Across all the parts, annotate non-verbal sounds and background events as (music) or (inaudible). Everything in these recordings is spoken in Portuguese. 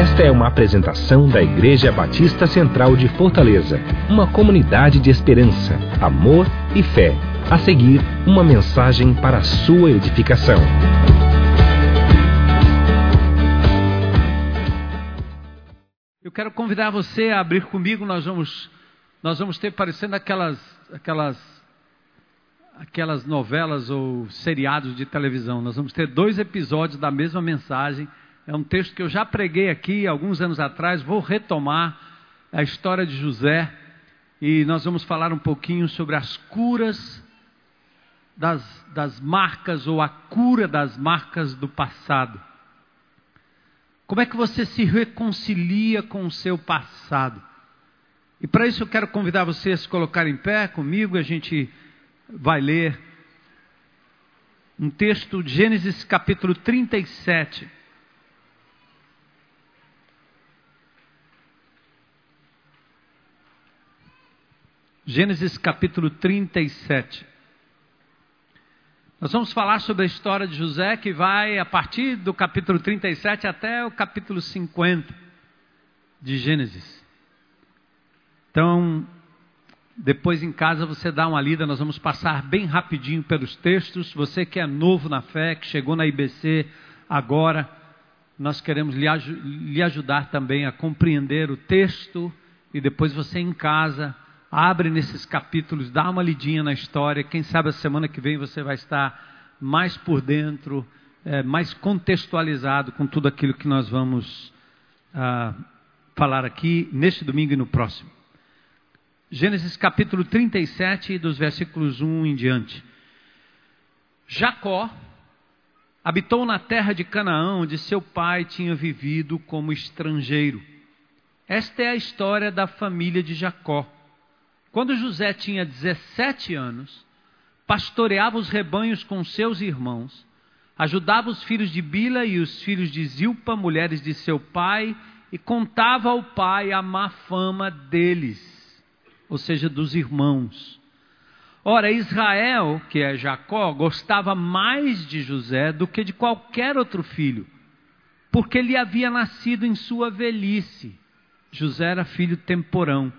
Esta é uma apresentação da Igreja Batista Central de Fortaleza, uma comunidade de esperança, amor e fé. A seguir, uma mensagem para a sua edificação. Eu quero convidar você a abrir comigo, nós vamos nós vamos ter parecendo aquelas aquelas aquelas novelas ou seriados de televisão. Nós vamos ter dois episódios da mesma mensagem. É um texto que eu já preguei aqui alguns anos atrás. Vou retomar a história de José e nós vamos falar um pouquinho sobre as curas das, das marcas ou a cura das marcas do passado. Como é que você se reconcilia com o seu passado? E para isso eu quero convidar você a se colocar em pé comigo, a gente vai ler um texto Gênesis capítulo 37. Gênesis capítulo 37. Nós vamos falar sobre a história de José, que vai a partir do capítulo 37 até o capítulo 50 de Gênesis. Então, depois em casa você dá uma lida, nós vamos passar bem rapidinho pelos textos. Você que é novo na fé, que chegou na IBC agora, nós queremos lhe, lhe ajudar também a compreender o texto e depois você em casa abre nesses capítulos, dá uma lidinha na história. Quem sabe a semana que vem você vai estar mais por dentro, é, mais contextualizado com tudo aquilo que nós vamos ah, falar aqui neste domingo e no próximo. Gênesis capítulo 37, dos versículos 1 em diante. Jacó habitou na terra de Canaã, onde seu pai tinha vivido como estrangeiro. Esta é a história da família de Jacó. Quando José tinha 17 anos, pastoreava os rebanhos com seus irmãos, ajudava os filhos de Bila e os filhos de Zilpa, mulheres de seu pai, e contava ao pai a má fama deles ou seja, dos irmãos. Ora, Israel, que é Jacó, gostava mais de José do que de qualquer outro filho, porque ele havia nascido em sua velhice. José era filho temporão.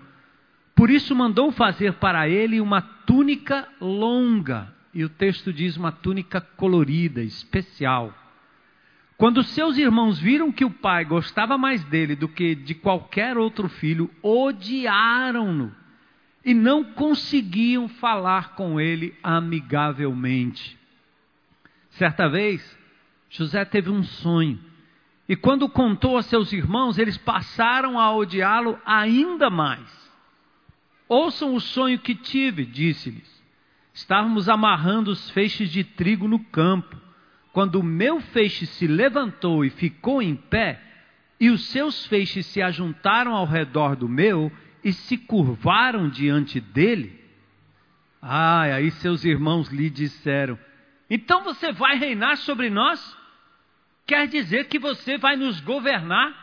Por isso mandou fazer para ele uma túnica longa, e o texto diz uma túnica colorida, especial. Quando seus irmãos viram que o pai gostava mais dele do que de qualquer outro filho, odiaram-no e não conseguiam falar com ele amigavelmente. Certa vez, José teve um sonho, e quando contou a seus irmãos, eles passaram a odiá-lo ainda mais. Ouçam o sonho que tive, disse-lhes. Estávamos amarrando os feixes de trigo no campo, quando o meu feixe se levantou e ficou em pé, e os seus feixes se ajuntaram ao redor do meu, e se curvaram diante dele. Ah, aí seus irmãos lhe disseram: Então você vai reinar sobre nós? Quer dizer que você vai nos governar?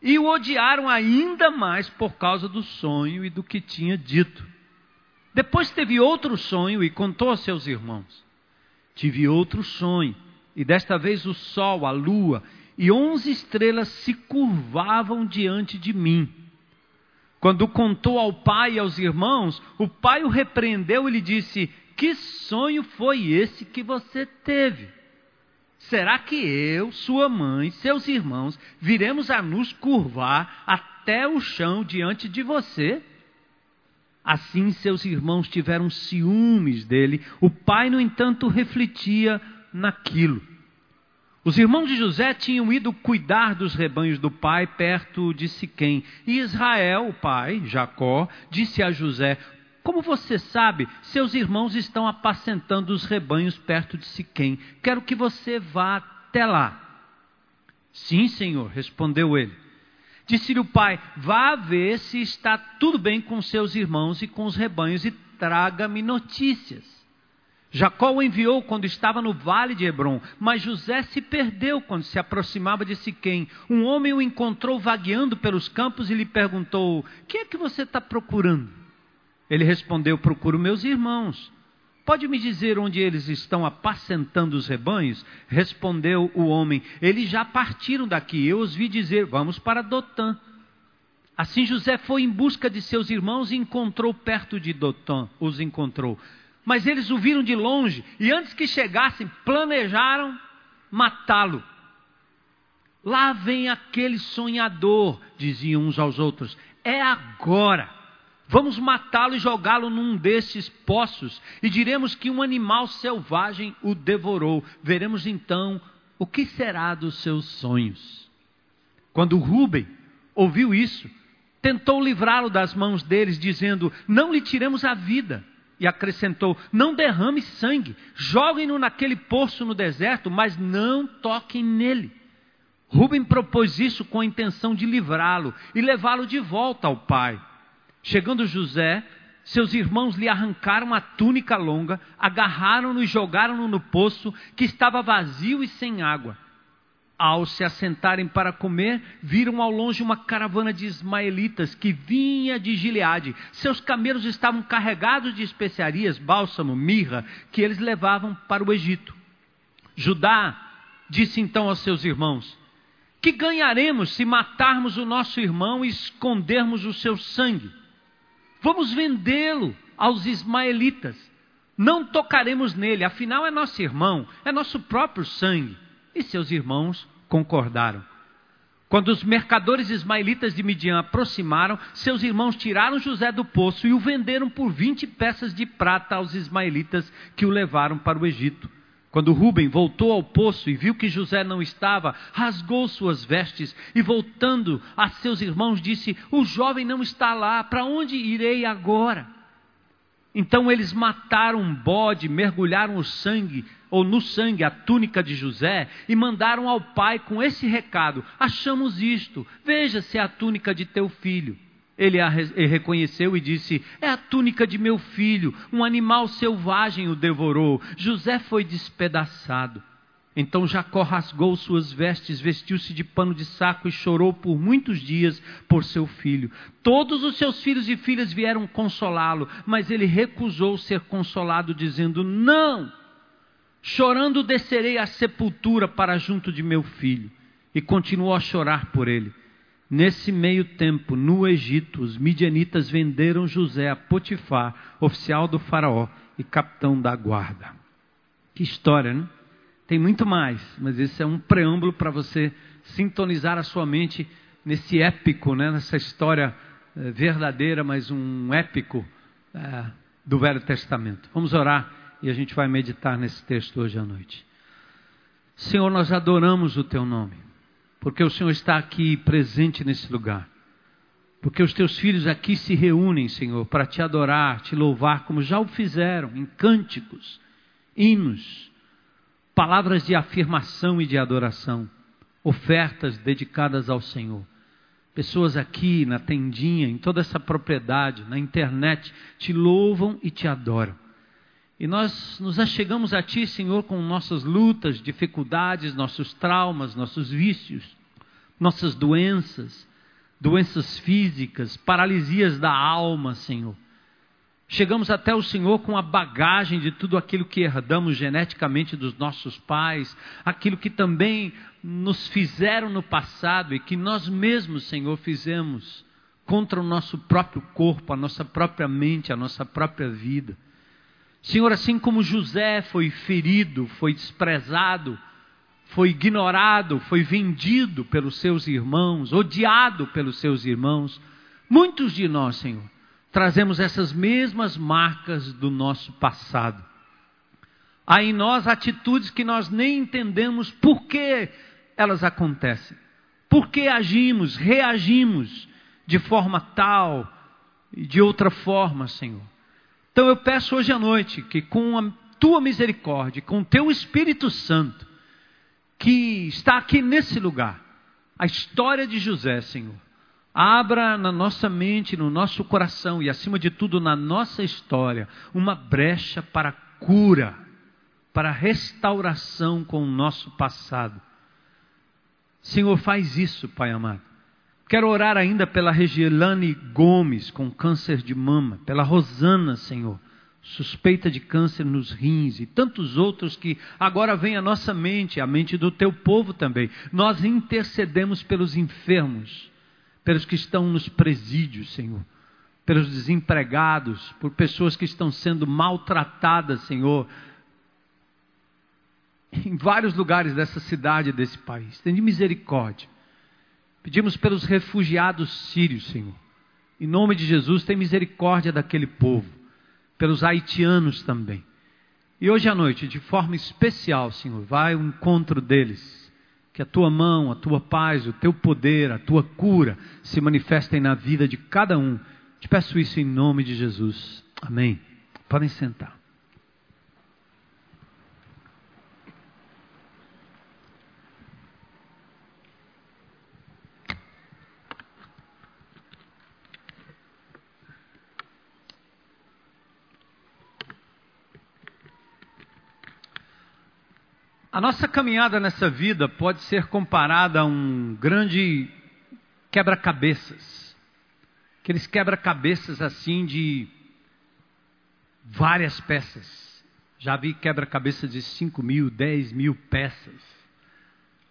E o odiaram ainda mais por causa do sonho e do que tinha dito. Depois teve outro sonho e contou aos seus irmãos: Tive outro sonho, e desta vez o sol, a lua e onze estrelas se curvavam diante de mim. Quando contou ao pai e aos irmãos, o pai o repreendeu e lhe disse: Que sonho foi esse que você teve? Será que eu, sua mãe, seus irmãos, viremos a nos curvar até o chão diante de você? Assim seus irmãos tiveram ciúmes dele. O pai, no entanto, refletia naquilo. Os irmãos de José tinham ido cuidar dos rebanhos do pai perto de Siquém. E Israel, o pai, Jacó, disse a José: Como você sabe, seus irmãos estão apacentando os rebanhos perto de Siquém. Quero que você vá até lá. Sim, senhor, respondeu ele. Disse-lhe o pai: Vá ver se está tudo bem com seus irmãos e com os rebanhos e traga-me notícias. Jacó o enviou quando estava no vale de Hebron, mas José se perdeu quando se aproximava de Siquém. Um homem o encontrou vagueando pelos campos e lhe perguntou: "O que é que você está procurando?" Ele respondeu: "Procuro meus irmãos. Pode me dizer onde eles estão apacentando os rebanhos? Respondeu o homem: Eles já partiram daqui. Eu os vi dizer: Vamos para Dotã. Assim José foi em busca de seus irmãos e encontrou perto de Dotã, os encontrou. Mas eles o viram de longe e antes que chegassem, planejaram matá-lo. Lá vem aquele sonhador, diziam uns aos outros. É agora. Vamos matá-lo e jogá-lo num desses poços, e diremos que um animal selvagem o devorou. Veremos então o que será dos seus sonhos. Quando Rubem ouviu isso, tentou livrá-lo das mãos deles, dizendo: Não lhe tiremos a vida. E acrescentou: Não derrame sangue, joguem-no naquele poço no deserto, mas não toquem nele. Rubem propôs isso com a intenção de livrá-lo e levá-lo de volta ao pai. Chegando José, seus irmãos lhe arrancaram a túnica longa, agarraram-no e jogaram-no no poço, que estava vazio e sem água. Ao se assentarem para comer, viram ao longe uma caravana de ismaelitas que vinha de Gileade. Seus camelos estavam carregados de especiarias, bálsamo, mirra, que eles levavam para o Egito. Judá disse então aos seus irmãos: Que ganharemos se matarmos o nosso irmão e escondermos o seu sangue? Vamos vendê-lo aos ismaelitas. Não tocaremos nele, afinal é nosso irmão, é nosso próprio sangue. E seus irmãos concordaram. Quando os mercadores ismaelitas de Midian aproximaram, seus irmãos tiraram José do poço e o venderam por 20 peças de prata aos ismaelitas que o levaram para o Egito. Quando Rubem voltou ao poço e viu que José não estava, rasgou suas vestes e, voltando a seus irmãos, disse: O jovem não está lá, para onde irei agora? Então eles mataram um bode, mergulharam o sangue, ou no sangue, a túnica de José, e mandaram ao pai com esse recado: Achamos isto, veja se é a túnica de teu filho. Ele a reconheceu e disse: É a túnica de meu filho, um animal selvagem o devorou. José foi despedaçado. Então Jacó rasgou suas vestes, vestiu-se de pano de saco e chorou por muitos dias por seu filho. Todos os seus filhos e filhas vieram consolá-lo, mas ele recusou ser consolado, dizendo: Não! Chorando descerei à sepultura para junto de meu filho. E continuou a chorar por ele. Nesse meio tempo, no Egito, os midianitas venderam José a Potifar, oficial do faraó e capitão da guarda. Que história, né? Tem muito mais, mas esse é um preâmbulo para você sintonizar a sua mente nesse épico, né? nessa história é, verdadeira, mas um épico é, do Velho Testamento. Vamos orar e a gente vai meditar nesse texto hoje à noite. Senhor, nós adoramos o teu nome porque o Senhor está aqui presente nesse lugar. Porque os teus filhos aqui se reúnem, Senhor, para te adorar, te louvar, como já o fizeram, em cânticos, hinos, palavras de afirmação e de adoração, ofertas dedicadas ao Senhor. Pessoas aqui na tendinha, em toda essa propriedade, na internet, te louvam e te adoram. E nós nos achegamos a Ti, Senhor, com nossas lutas, dificuldades, nossos traumas, nossos vícios, nossas doenças, doenças físicas, paralisias da alma, Senhor. Chegamos até o Senhor com a bagagem de tudo aquilo que herdamos geneticamente dos nossos pais, aquilo que também nos fizeram no passado e que nós mesmos, Senhor, fizemos contra o nosso próprio corpo, a nossa própria mente, a nossa própria vida. Senhor, assim como José foi ferido, foi desprezado, foi ignorado, foi vendido pelos seus irmãos, odiado pelos seus irmãos, muitos de nós, Senhor, trazemos essas mesmas marcas do nosso passado. Há em nós atitudes que nós nem entendemos por que elas acontecem, por que agimos, reagimos de forma tal e de outra forma, Senhor. Então eu peço hoje à noite que com a tua misericórdia, com o teu Espírito Santo, que está aqui nesse lugar, a história de José, Senhor, abra na nossa mente, no nosso coração e acima de tudo na nossa história, uma brecha para cura, para restauração com o nosso passado. Senhor, faz isso, Pai amado. Quero orar ainda pela Regielane Gomes, com câncer de mama, pela Rosana, Senhor, suspeita de câncer nos rins e tantos outros que agora vem à nossa mente, à mente do teu povo também. Nós intercedemos pelos enfermos, pelos que estão nos presídios, Senhor, pelos desempregados, por pessoas que estão sendo maltratadas, Senhor, em vários lugares dessa cidade, desse país. Tem de misericórdia. Pedimos pelos refugiados sírios, Senhor. Em nome de Jesus, tem misericórdia daquele povo pelos haitianos também. E hoje à noite, de forma especial, Senhor, vai ao encontro deles. Que a tua mão, a tua paz, o teu poder, a tua cura se manifestem na vida de cada um. Te peço isso em nome de Jesus. Amém. Podem sentar. A nossa caminhada nessa vida pode ser comparada a um grande quebra-cabeças. Aqueles quebra-cabeças assim de várias peças. Já vi quebra-cabeças de 5 mil, 10 mil peças.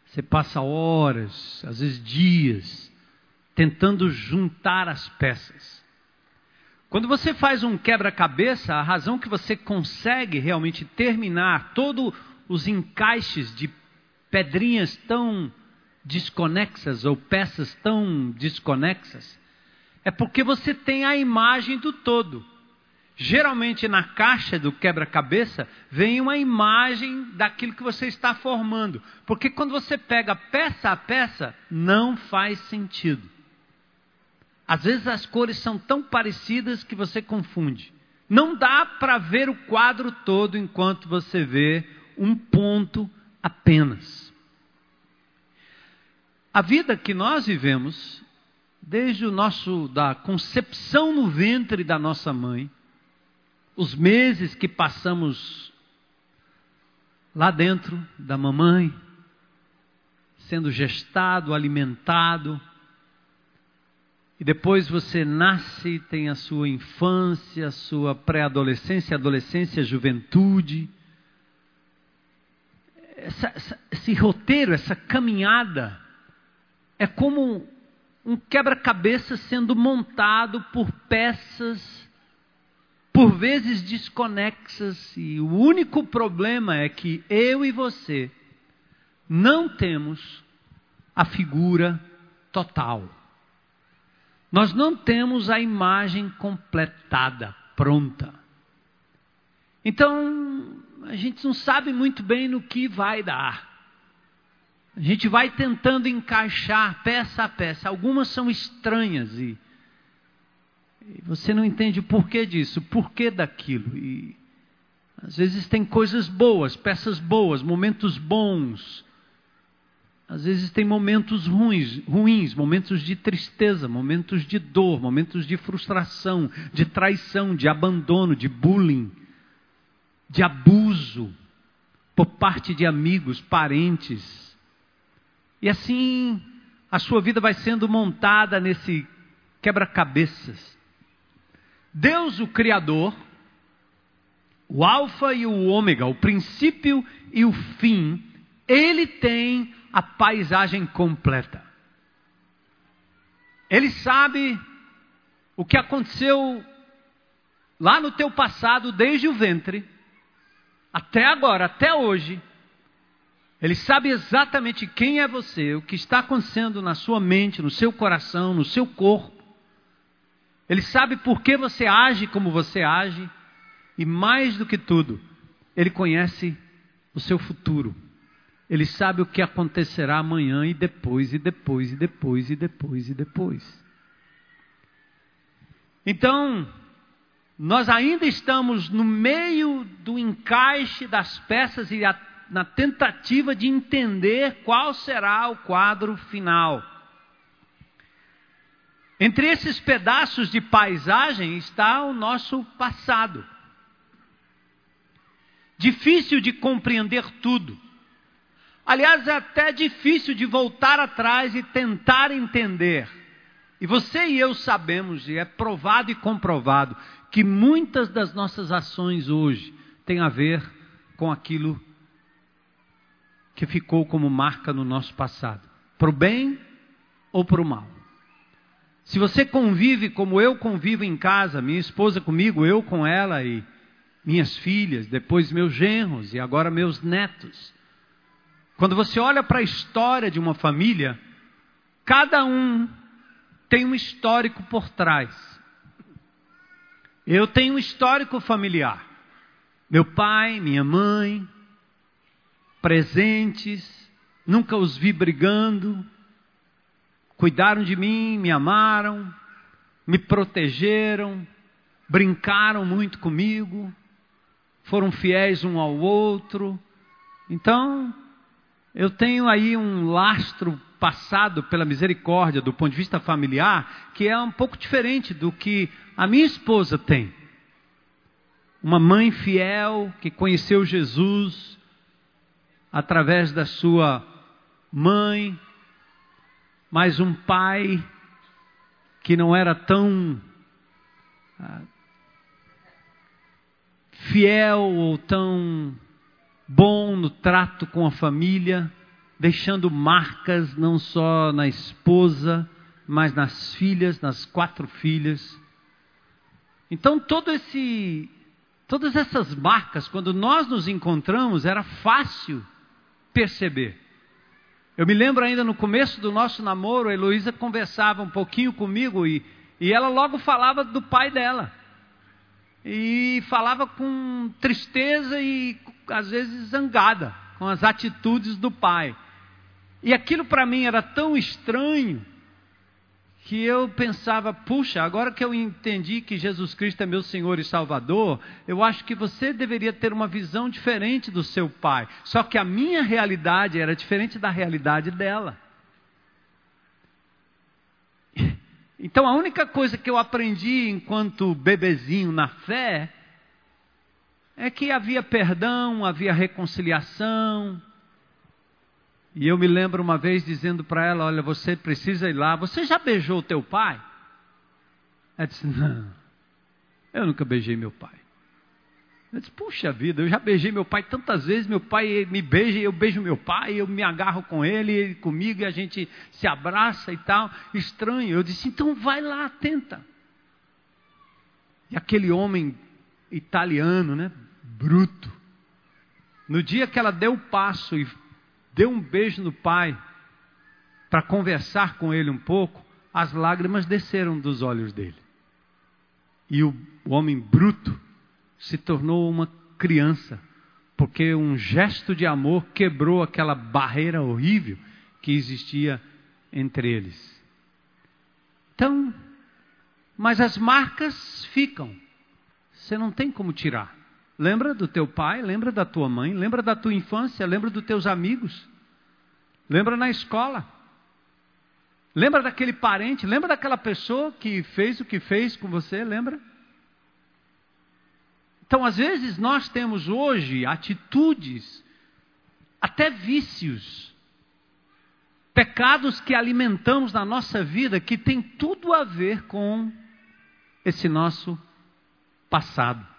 Você passa horas, às vezes dias, tentando juntar as peças. Quando você faz um quebra-cabeça, a razão que você consegue realmente terminar todo os encaixes de pedrinhas tão desconexas ou peças tão desconexas, é porque você tem a imagem do todo. Geralmente na caixa do quebra-cabeça vem uma imagem daquilo que você está formando. Porque quando você pega peça a peça, não faz sentido. Às vezes as cores são tão parecidas que você confunde. Não dá para ver o quadro todo enquanto você vê um ponto apenas. A vida que nós vivemos, desde o nosso da concepção no ventre da nossa mãe, os meses que passamos lá dentro da mamãe, sendo gestado, alimentado, e depois você nasce, tem a sua infância, a sua pré-adolescência, adolescência, juventude, essa, essa, esse roteiro, essa caminhada, é como um quebra-cabeça sendo montado por peças, por vezes desconexas, e o único problema é que eu e você não temos a figura total. Nós não temos a imagem completada, pronta. Então, a gente não sabe muito bem no que vai dar. A gente vai tentando encaixar peça a peça. Algumas são estranhas e, e você não entende o porquê disso, o porquê daquilo. E às vezes tem coisas boas, peças boas, momentos bons. Às vezes tem momentos ruins, ruins, momentos de tristeza, momentos de dor, momentos de frustração, de traição, de abandono, de bullying de abuso por parte de amigos, parentes. E assim a sua vida vai sendo montada nesse quebra-cabeças. Deus, o Criador, o Alfa e o Ômega, o princípio e o fim, ele tem a paisagem completa. Ele sabe o que aconteceu lá no teu passado, desde o ventre até agora, até hoje, ele sabe exatamente quem é você, o que está acontecendo na sua mente, no seu coração, no seu corpo. Ele sabe por que você age como você age. E mais do que tudo, ele conhece o seu futuro. Ele sabe o que acontecerá amanhã e depois, e depois, e depois, e depois, e depois. Então, nós ainda estamos no meio do encaixe das peças e a, na tentativa de entender qual será o quadro final. Entre esses pedaços de paisagem está o nosso passado. Difícil de compreender tudo. Aliás, é até difícil de voltar atrás e tentar entender. E você e eu sabemos, e é provado e comprovado, que muitas das nossas ações hoje têm a ver com aquilo que ficou como marca no nosso passado, para o bem ou para o mal. Se você convive como eu convivo em casa, minha esposa comigo, eu com ela e minhas filhas, depois meus genros e agora meus netos. Quando você olha para a história de uma família, cada um tem um histórico por trás. Eu tenho um histórico familiar. Meu pai, minha mãe, presentes, nunca os vi brigando, cuidaram de mim, me amaram, me protegeram, brincaram muito comigo, foram fiéis um ao outro. Então, eu tenho aí um lastro passado pela misericórdia do ponto de vista familiar, que é um pouco diferente do que a minha esposa tem. Uma mãe fiel que conheceu Jesus através da sua mãe, mas um pai que não era tão ah, fiel ou tão bom no trato com a família, deixando marcas não só na esposa, mas nas filhas, nas quatro filhas. Então todo esse todas essas marcas, quando nós nos encontramos, era fácil perceber. Eu me lembro ainda no começo do nosso namoro, a Heloísa conversava um pouquinho comigo e, e ela logo falava do pai dela. E falava com tristeza e às vezes zangada com as atitudes do pai. E aquilo para mim era tão estranho que eu pensava, puxa, agora que eu entendi que Jesus Cristo é meu Senhor e Salvador, eu acho que você deveria ter uma visão diferente do seu pai. Só que a minha realidade era diferente da realidade dela. (laughs) Então a única coisa que eu aprendi enquanto bebezinho na fé é que havia perdão, havia reconciliação, e eu me lembro uma vez dizendo para ela: Olha, você precisa ir lá. Você já beijou o teu pai? Ela disse: Não, eu nunca beijei meu pai. Eu disse: Puxa vida, eu já beijei meu pai tantas vezes. Meu pai me beija eu beijo meu pai. Eu me agarro com ele, ele comigo e a gente se abraça e tal. Estranho. Eu disse: Então vai lá, tenta. E aquele homem italiano, né? Bruto. No dia que ela deu o passo e deu um beijo no pai para conversar com ele um pouco, as lágrimas desceram dos olhos dele. E o, o homem bruto se tornou uma criança, porque um gesto de amor quebrou aquela barreira horrível que existia entre eles. Então, mas as marcas ficam. Você não tem como tirar. Lembra do teu pai, lembra da tua mãe, lembra da tua infância, lembra dos teus amigos. Lembra na escola. Lembra daquele parente, lembra daquela pessoa que fez o que fez com você, lembra? Então, às vezes, nós temos hoje atitudes, até vícios, pecados que alimentamos na nossa vida que tem tudo a ver com esse nosso passado.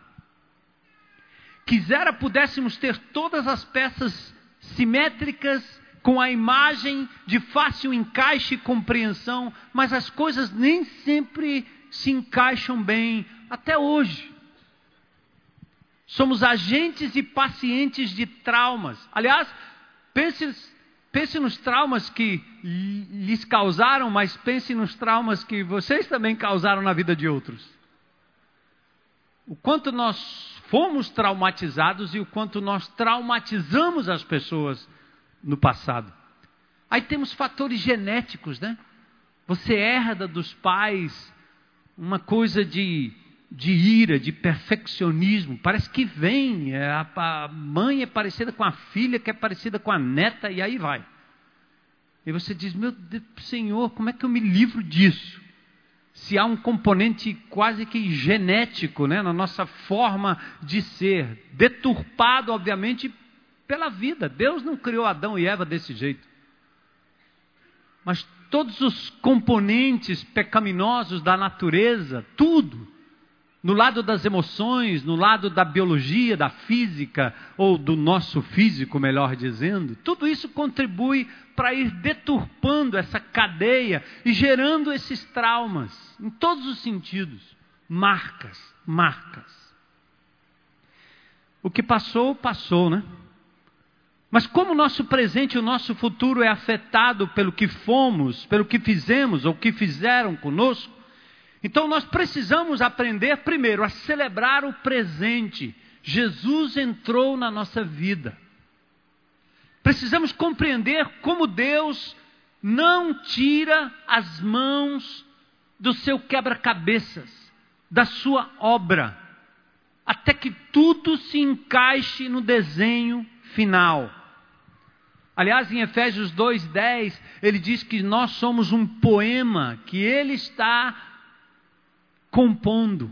Quisera pudéssemos ter todas as peças simétricas, com a imagem de fácil encaixe e compreensão, mas as coisas nem sempre se encaixam bem, até hoje. Somos agentes e pacientes de traumas. Aliás, pense, pense nos traumas que lhes causaram, mas pense nos traumas que vocês também causaram na vida de outros. O quanto nós fomos traumatizados e o quanto nós traumatizamos as pessoas no passado. Aí temos fatores genéticos, né? Você herda dos pais uma coisa de, de ira, de perfeccionismo. Parece que vem. É, a, a mãe é parecida com a filha, que é parecida com a neta, e aí vai. E você diz: Meu Deus, Senhor, como é que eu me livro disso? Se há um componente quase que genético né, na nossa forma de ser, deturpado, obviamente, pela vida. Deus não criou Adão e Eva desse jeito. Mas todos os componentes pecaminosos da natureza, tudo, no lado das emoções, no lado da biologia, da física, ou do nosso físico, melhor dizendo, tudo isso contribui para ir deturpando essa cadeia e gerando esses traumas, em todos os sentidos. Marcas, marcas. O que passou, passou, né? Mas como o nosso presente e o nosso futuro é afetado pelo que fomos, pelo que fizemos ou que fizeram conosco, então nós precisamos aprender primeiro a celebrar o presente. Jesus entrou na nossa vida. Precisamos compreender como Deus não tira as mãos do seu quebra-cabeças, da sua obra, até que tudo se encaixe no desenho final. Aliás, em Efésios 2:10, ele diz que nós somos um poema que ele está compondo,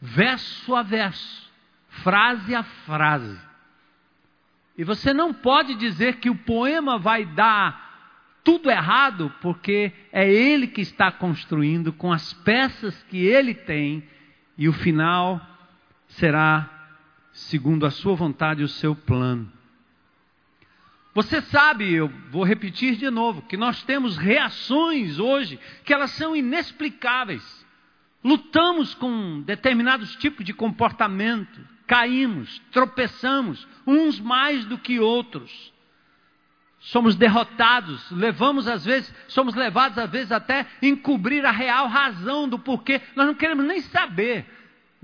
verso a verso, frase a frase. E você não pode dizer que o poema vai dar tudo errado, porque é ele que está construindo com as peças que ele tem, e o final será segundo a sua vontade e o seu plano. Você sabe, eu vou repetir de novo, que nós temos reações hoje que elas são inexplicáveis. Lutamos com determinados tipos de comportamento, caímos, tropeçamos, uns mais do que outros. Somos derrotados, levamos às vezes, somos levados às vezes até encobrir a real razão do porquê. Nós não queremos nem saber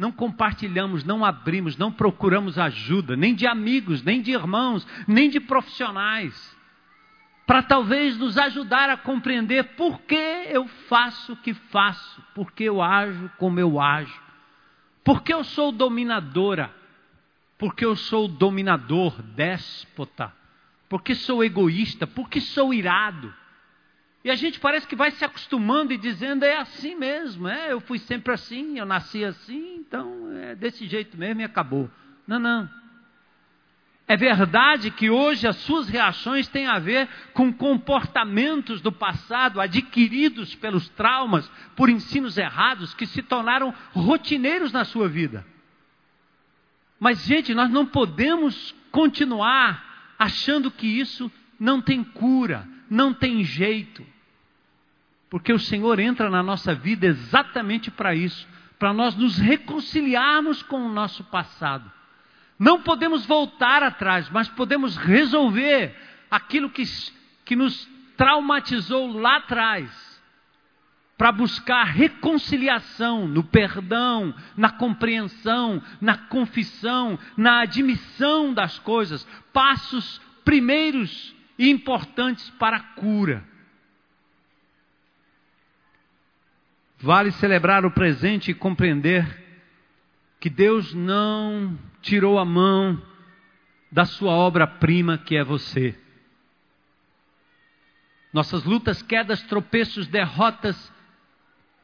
não compartilhamos, não abrimos, não procuramos ajuda, nem de amigos, nem de irmãos, nem de profissionais, para talvez nos ajudar a compreender por que eu faço o que faço, por que eu ajo como eu ajo, por que eu sou dominadora, por que eu sou dominador, déspota, por que sou egoísta, por que sou irado. E a gente parece que vai se acostumando e dizendo é assim mesmo, é, eu fui sempre assim, eu nasci assim, então é desse jeito mesmo e acabou. Não, não. É verdade que hoje as suas reações têm a ver com comportamentos do passado adquiridos pelos traumas, por ensinos errados que se tornaram rotineiros na sua vida. Mas, gente, nós não podemos continuar achando que isso não tem cura, não tem jeito. Porque o Senhor entra na nossa vida exatamente para isso para nós nos reconciliarmos com o nosso passado. Não podemos voltar atrás, mas podemos resolver aquilo que, que nos traumatizou lá atrás para buscar reconciliação no perdão, na compreensão, na confissão, na admissão das coisas, passos primeiros e importantes para a cura. Vale celebrar o presente e compreender que Deus não tirou a mão da sua obra-prima que é você. Nossas lutas, quedas, tropeços, derrotas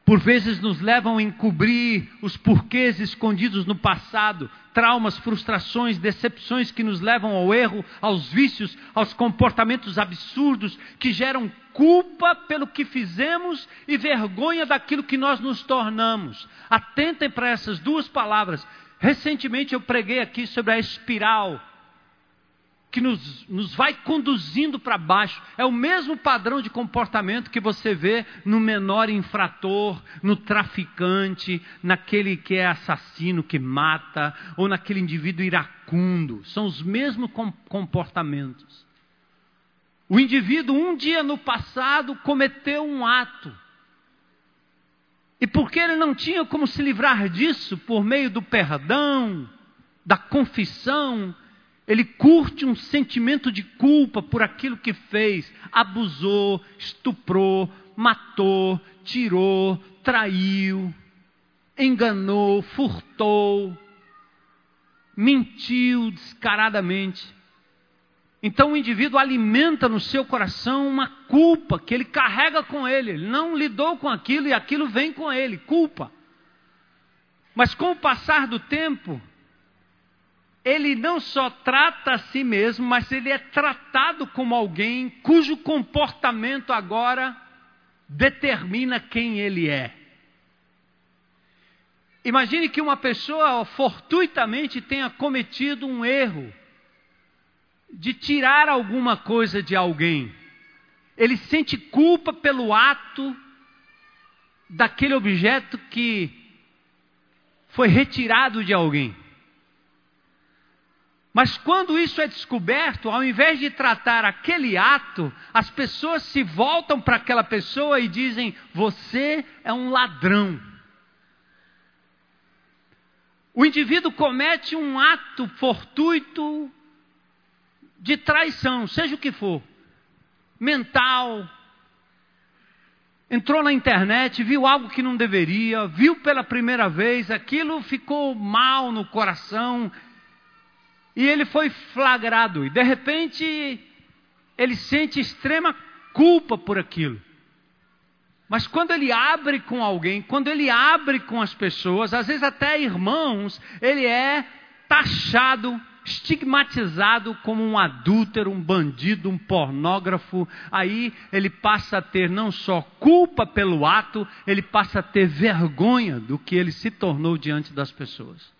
por vezes nos levam a encobrir os porquês escondidos no passado, traumas, frustrações, decepções que nos levam ao erro, aos vícios, aos comportamentos absurdos que geram culpa pelo que fizemos e vergonha daquilo que nós nos tornamos. Atentem para essas duas palavras. Recentemente eu preguei aqui sobre a espiral que nos, nos vai conduzindo para baixo. É o mesmo padrão de comportamento que você vê no menor infrator, no traficante, naquele que é assassino, que mata, ou naquele indivíduo iracundo. São os mesmos comportamentos. O indivíduo, um dia no passado, cometeu um ato. E porque ele não tinha como se livrar disso por meio do perdão, da confissão, ele curte um sentimento de culpa por aquilo que fez, abusou, estuprou, matou, tirou, traiu, enganou, furtou, mentiu descaradamente. Então o indivíduo alimenta no seu coração uma culpa que ele carrega com ele. Ele não lidou com aquilo e aquilo vem com ele, culpa. Mas com o passar do tempo, ele não só trata a si mesmo, mas ele é tratado como alguém cujo comportamento agora determina quem ele é. Imagine que uma pessoa fortuitamente tenha cometido um erro de tirar alguma coisa de alguém. Ele sente culpa pelo ato daquele objeto que foi retirado de alguém. Mas quando isso é descoberto, ao invés de tratar aquele ato, as pessoas se voltam para aquela pessoa e dizem: Você é um ladrão. O indivíduo comete um ato fortuito de traição, seja o que for, mental, entrou na internet, viu algo que não deveria, viu pela primeira vez, aquilo ficou mal no coração, e ele foi flagrado, e de repente ele sente extrema culpa por aquilo. Mas quando ele abre com alguém, quando ele abre com as pessoas, às vezes até irmãos, ele é taxado, estigmatizado como um adúltero, um bandido, um pornógrafo. Aí ele passa a ter não só culpa pelo ato, ele passa a ter vergonha do que ele se tornou diante das pessoas.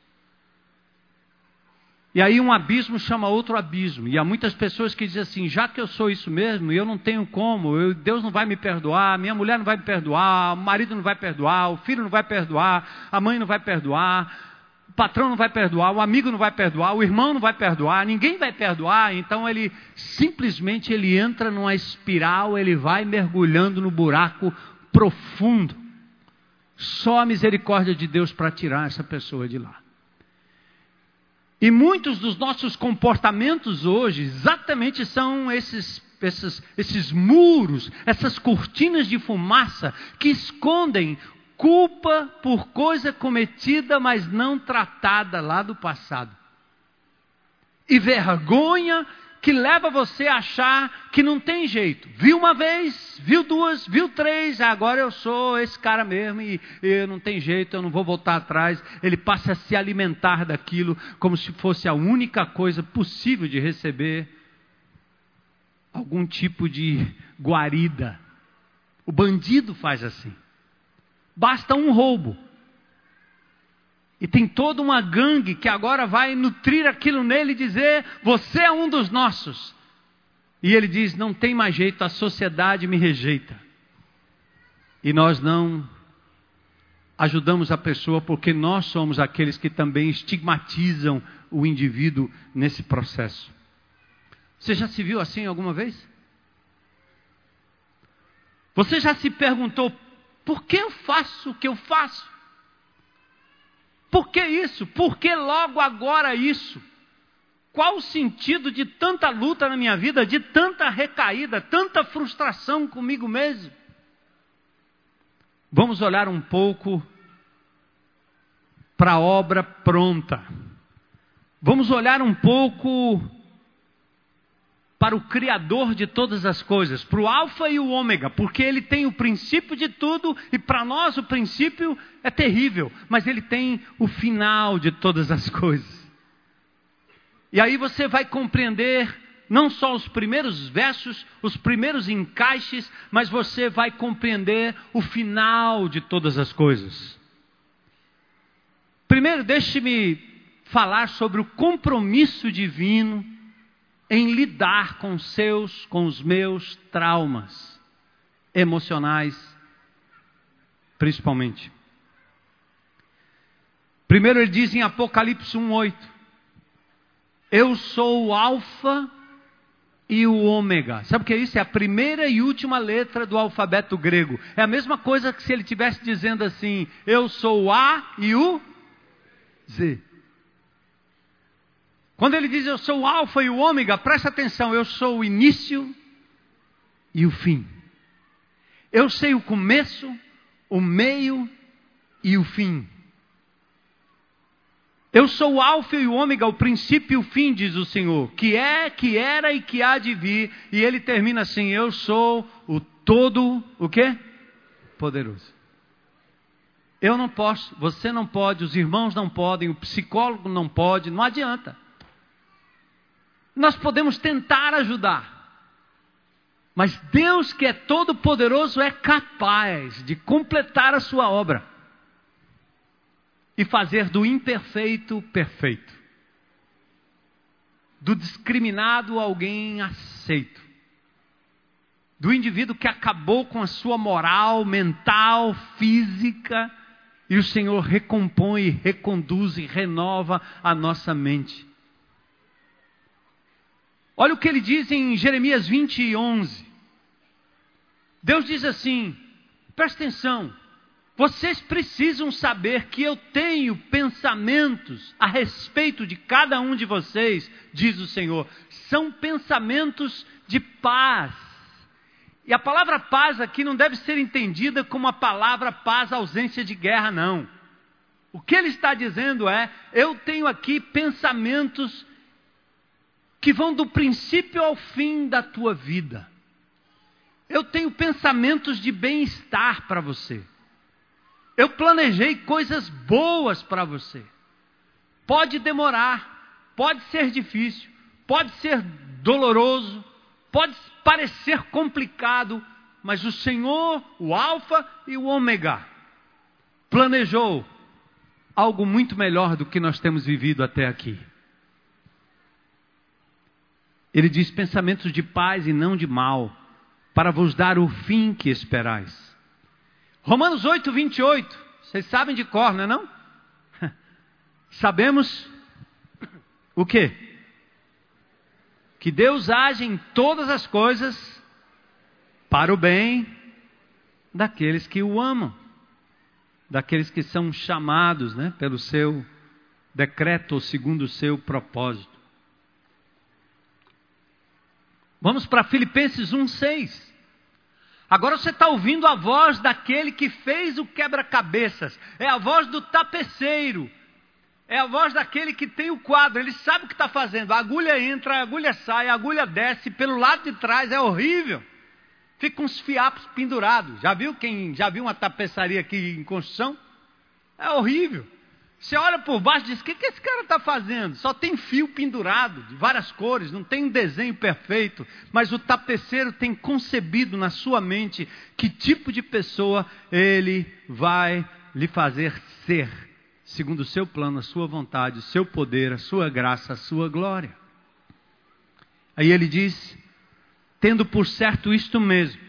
E aí um abismo chama outro abismo. E há muitas pessoas que dizem assim: já que eu sou isso mesmo, eu não tenho como, eu, Deus não vai me perdoar, minha mulher não vai me perdoar, o marido não vai perdoar, o filho não vai perdoar, a mãe não vai perdoar, o patrão não vai perdoar, o amigo não vai perdoar, o irmão não vai perdoar, ninguém vai perdoar. Então ele simplesmente ele entra numa espiral, ele vai mergulhando no buraco profundo. Só a misericórdia de Deus para tirar essa pessoa de lá. E muitos dos nossos comportamentos hoje exatamente são esses, esses, esses muros, essas cortinas de fumaça que escondem culpa por coisa cometida, mas não tratada lá do passado. E vergonha que leva você a achar que não tem jeito. Viu uma vez, viu duas, viu três, agora eu sou esse cara mesmo e, e não tem jeito, eu não vou voltar atrás. Ele passa a se alimentar daquilo como se fosse a única coisa possível de receber algum tipo de guarida. O bandido faz assim. Basta um roubo e tem toda uma gangue que agora vai nutrir aquilo nele e dizer: Você é um dos nossos. E ele diz: Não tem mais jeito, a sociedade me rejeita. E nós não ajudamos a pessoa porque nós somos aqueles que também estigmatizam o indivíduo nesse processo. Você já se viu assim alguma vez? Você já se perguntou: por que eu faço o que eu faço? Por que isso? Por que logo agora isso? Qual o sentido de tanta luta na minha vida, de tanta recaída, tanta frustração comigo mesmo? Vamos olhar um pouco para a obra pronta. Vamos olhar um pouco para o Criador de todas as coisas, para o Alfa e o Ômega, porque ele tem o princípio de tudo e para nós o princípio é terrível, mas ele tem o final de todas as (laughs) coisas. E aí você vai compreender não só os primeiros versos, os primeiros encaixes, mas você vai compreender o final de todas as coisas. Primeiro, deixe-me falar sobre o compromisso divino em lidar com seus, com os meus traumas emocionais, principalmente. Primeiro ele diz em Apocalipse 1:8: Eu sou o alfa e o ômega. Sabe o que é isso? É a primeira e última letra do alfabeto grego. É a mesma coisa que se ele estivesse dizendo assim: Eu sou o A e o Z. Quando ele diz eu sou o alfa e o ômega, presta atenção, eu sou o início e o fim. Eu sei o começo, o meio e o fim. Eu sou o alfa e o ômega, o princípio e o fim, diz o Senhor, que é, que era e que há de vir. E ele termina assim: eu sou o todo, o quê? Poderoso. Eu não posso, você não pode, os irmãos não podem, o psicólogo não pode, não adianta. Nós podemos tentar ajudar. Mas Deus, que é todo-poderoso, é capaz de completar a sua obra. e fazer do imperfeito perfeito, do discriminado alguém aceito, do indivíduo que acabou com a sua moral mental, física, e o Senhor recompõe, reconduz e renova a nossa mente. Olha o que ele diz em Jeremias 20, 11. Deus diz assim: presta atenção, vocês precisam saber que eu tenho pensamentos a respeito de cada um de vocês, diz o Senhor. São pensamentos de paz. E a palavra paz aqui não deve ser entendida como a palavra paz, ausência de guerra, não. O que ele está dizendo é: eu tenho aqui pensamentos que vão do princípio ao fim da tua vida. Eu tenho pensamentos de bem-estar para você. Eu planejei coisas boas para você. Pode demorar, pode ser difícil, pode ser doloroso, pode parecer complicado, mas o Senhor, o Alfa e o Ômega, planejou algo muito melhor do que nós temos vivido até aqui. Ele diz: pensamentos de paz e não de mal, para vos dar o fim que esperais. Romanos 8, 28. Vocês sabem de cor, não é não? (laughs) Sabemos o que? Que Deus age em todas as coisas para o bem daqueles que o amam, daqueles que são chamados né, pelo seu decreto ou segundo o seu propósito. Vamos para Filipenses 1,6. Agora você está ouvindo a voz daquele que fez o quebra-cabeças, é a voz do tapeceiro, é a voz daquele que tem o quadro, ele sabe o que está fazendo. A agulha entra, a agulha sai, a agulha desce, pelo lado de trás é horrível. Fica uns fiapos pendurados. Já viu quem já viu uma tapeçaria aqui em construção? É horrível. Você olha por baixo e diz: o que, que esse cara está fazendo? Só tem fio pendurado, de várias cores, não tem um desenho perfeito. Mas o tapeceiro tem concebido na sua mente que tipo de pessoa ele vai lhe fazer ser, segundo o seu plano, a sua vontade, o seu poder, a sua graça, a sua glória. Aí ele diz: tendo por certo isto mesmo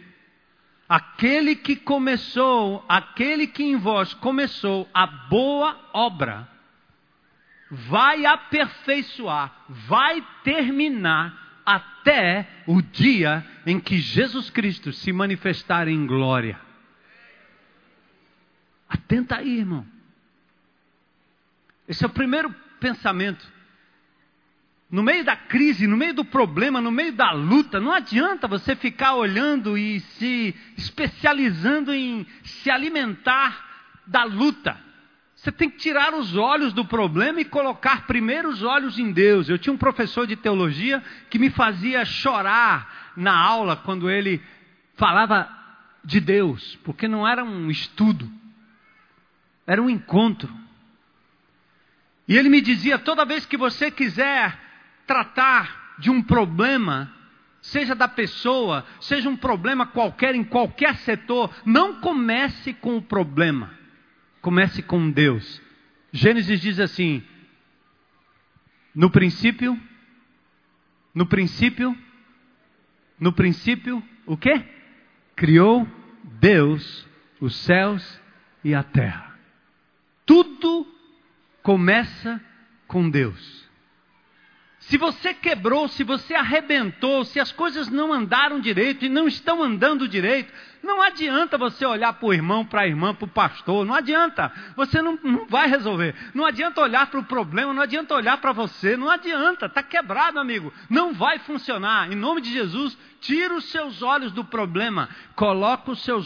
Aquele que começou, aquele que em vós começou a boa obra, vai aperfeiçoar, vai terminar até o dia em que Jesus Cristo se manifestar em glória. Atenta aí, irmão. Esse é o primeiro pensamento no meio da crise, no meio do problema, no meio da luta, não adianta você ficar olhando e se especializando em se alimentar da luta. Você tem que tirar os olhos do problema e colocar primeiro os olhos em Deus. Eu tinha um professor de teologia que me fazia chorar na aula quando ele falava de Deus, porque não era um estudo, era um encontro. E ele me dizia: toda vez que você quiser tratar de um problema, seja da pessoa, seja um problema qualquer em qualquer setor, não comece com o problema, comece com Deus. Gênesis diz assim: no princípio, no princípio, no princípio, o que? Criou Deus os céus e a terra. Tudo começa com Deus. Se você quebrou, se você arrebentou, se as coisas não andaram direito e não estão andando direito, não adianta você olhar para o irmão, para a irmã, para o pastor, não adianta. Você não, não vai resolver. Não adianta olhar para o problema, não adianta olhar para você, não adianta. Está quebrado, amigo. Não vai funcionar. Em nome de Jesus, tira os seus olhos do problema, coloca os seus